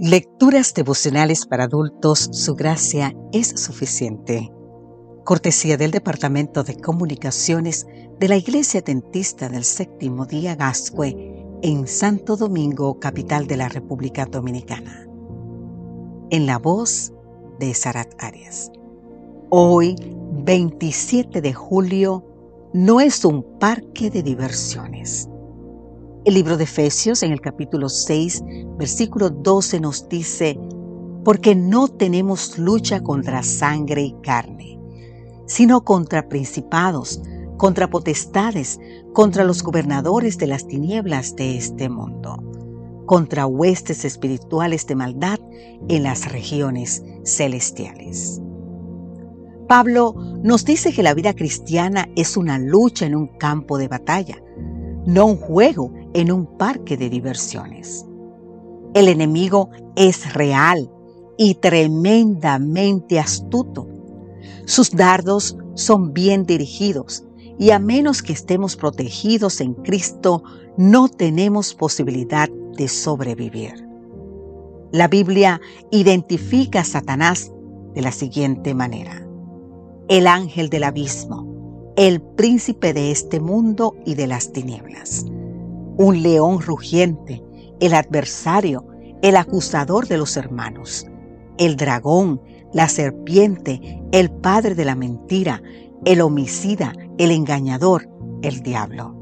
Lecturas devocionales para adultos, su gracia es suficiente. Cortesía del Departamento de Comunicaciones de la Iglesia Dentista del Séptimo Día Gascue en Santo Domingo, capital de la República Dominicana. En la voz de Sarat Arias. Hoy, 27 de julio, no es un parque de diversiones el libro de Efesios en el capítulo 6, versículo 12 nos dice, porque no tenemos lucha contra sangre y carne, sino contra principados, contra potestades, contra los gobernadores de las tinieblas de este mundo, contra huestes espirituales de maldad en las regiones celestiales. Pablo nos dice que la vida cristiana es una lucha en un campo de batalla, no un juego en un parque de diversiones. El enemigo es real y tremendamente astuto. Sus dardos son bien dirigidos y a menos que estemos protegidos en Cristo, no tenemos posibilidad de sobrevivir. La Biblia identifica a Satanás de la siguiente manera. El ángel del abismo, el príncipe de este mundo y de las tinieblas un león rugiente, el adversario, el acusador de los hermanos, el dragón, la serpiente, el padre de la mentira, el homicida, el engañador, el diablo.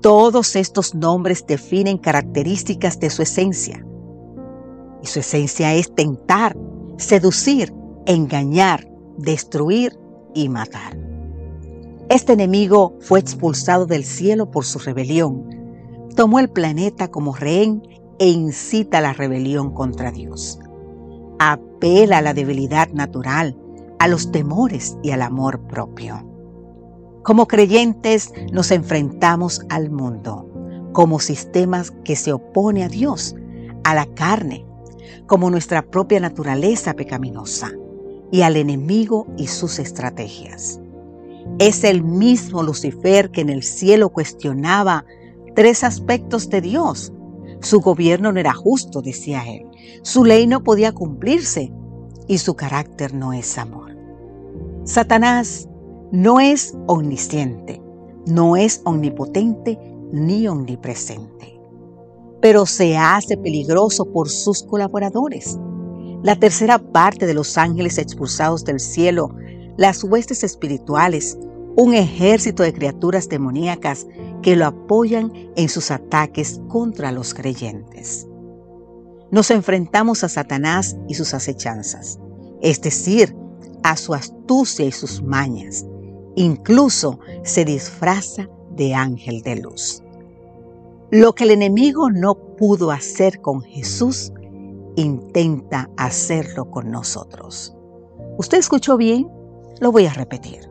Todos estos nombres definen características de su esencia. Y su esencia es tentar, seducir, engañar, destruir y matar. Este enemigo fue expulsado del cielo por su rebelión. Tomó el planeta como rehén e incita a la rebelión contra Dios. Apela a la debilidad natural, a los temores y al amor propio. Como creyentes nos enfrentamos al mundo, como sistemas que se opone a Dios, a la carne, como nuestra propia naturaleza pecaminosa, y al enemigo y sus estrategias. Es el mismo Lucifer que en el cielo cuestionaba tres aspectos de Dios. Su gobierno no era justo, decía él. Su ley no podía cumplirse y su carácter no es amor. Satanás no es omnisciente, no es omnipotente ni omnipresente, pero se hace peligroso por sus colaboradores. La tercera parte de los ángeles expulsados del cielo las huestes espirituales, un ejército de criaturas demoníacas que lo apoyan en sus ataques contra los creyentes. Nos enfrentamos a Satanás y sus acechanzas, es decir, a su astucia y sus mañas. Incluso se disfraza de ángel de luz. Lo que el enemigo no pudo hacer con Jesús, intenta hacerlo con nosotros. ¿Usted escuchó bien? Lo voy a repetir.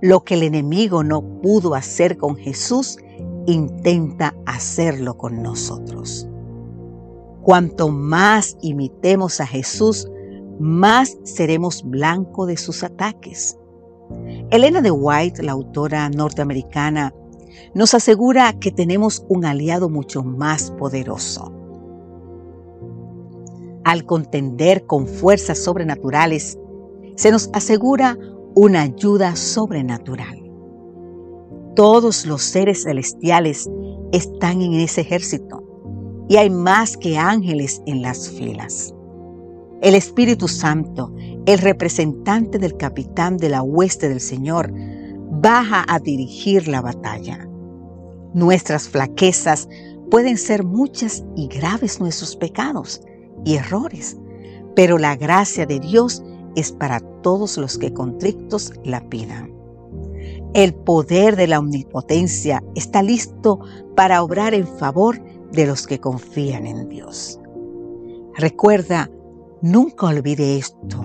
Lo que el enemigo no pudo hacer con Jesús, intenta hacerlo con nosotros. Cuanto más imitemos a Jesús, más seremos blanco de sus ataques. Elena de White, la autora norteamericana, nos asegura que tenemos un aliado mucho más poderoso. Al contender con fuerzas sobrenaturales, se nos asegura una ayuda sobrenatural. Todos los seres celestiales están en ese ejército y hay más que ángeles en las filas. El Espíritu Santo, el representante del capitán de la hueste del Señor, baja a dirigir la batalla. Nuestras flaquezas pueden ser muchas y graves nuestros pecados y errores, pero la gracia de Dios es para todos los que contrictos la pidan. El poder de la omnipotencia está listo para obrar en favor de los que confían en Dios. Recuerda, nunca olvide esto.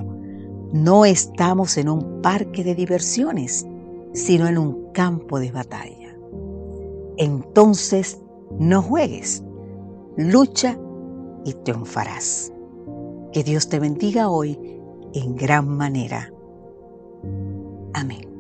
No estamos en un parque de diversiones, sino en un campo de batalla. Entonces, no juegues, lucha y triunfarás. Que Dios te bendiga hoy en gran manera. Amén.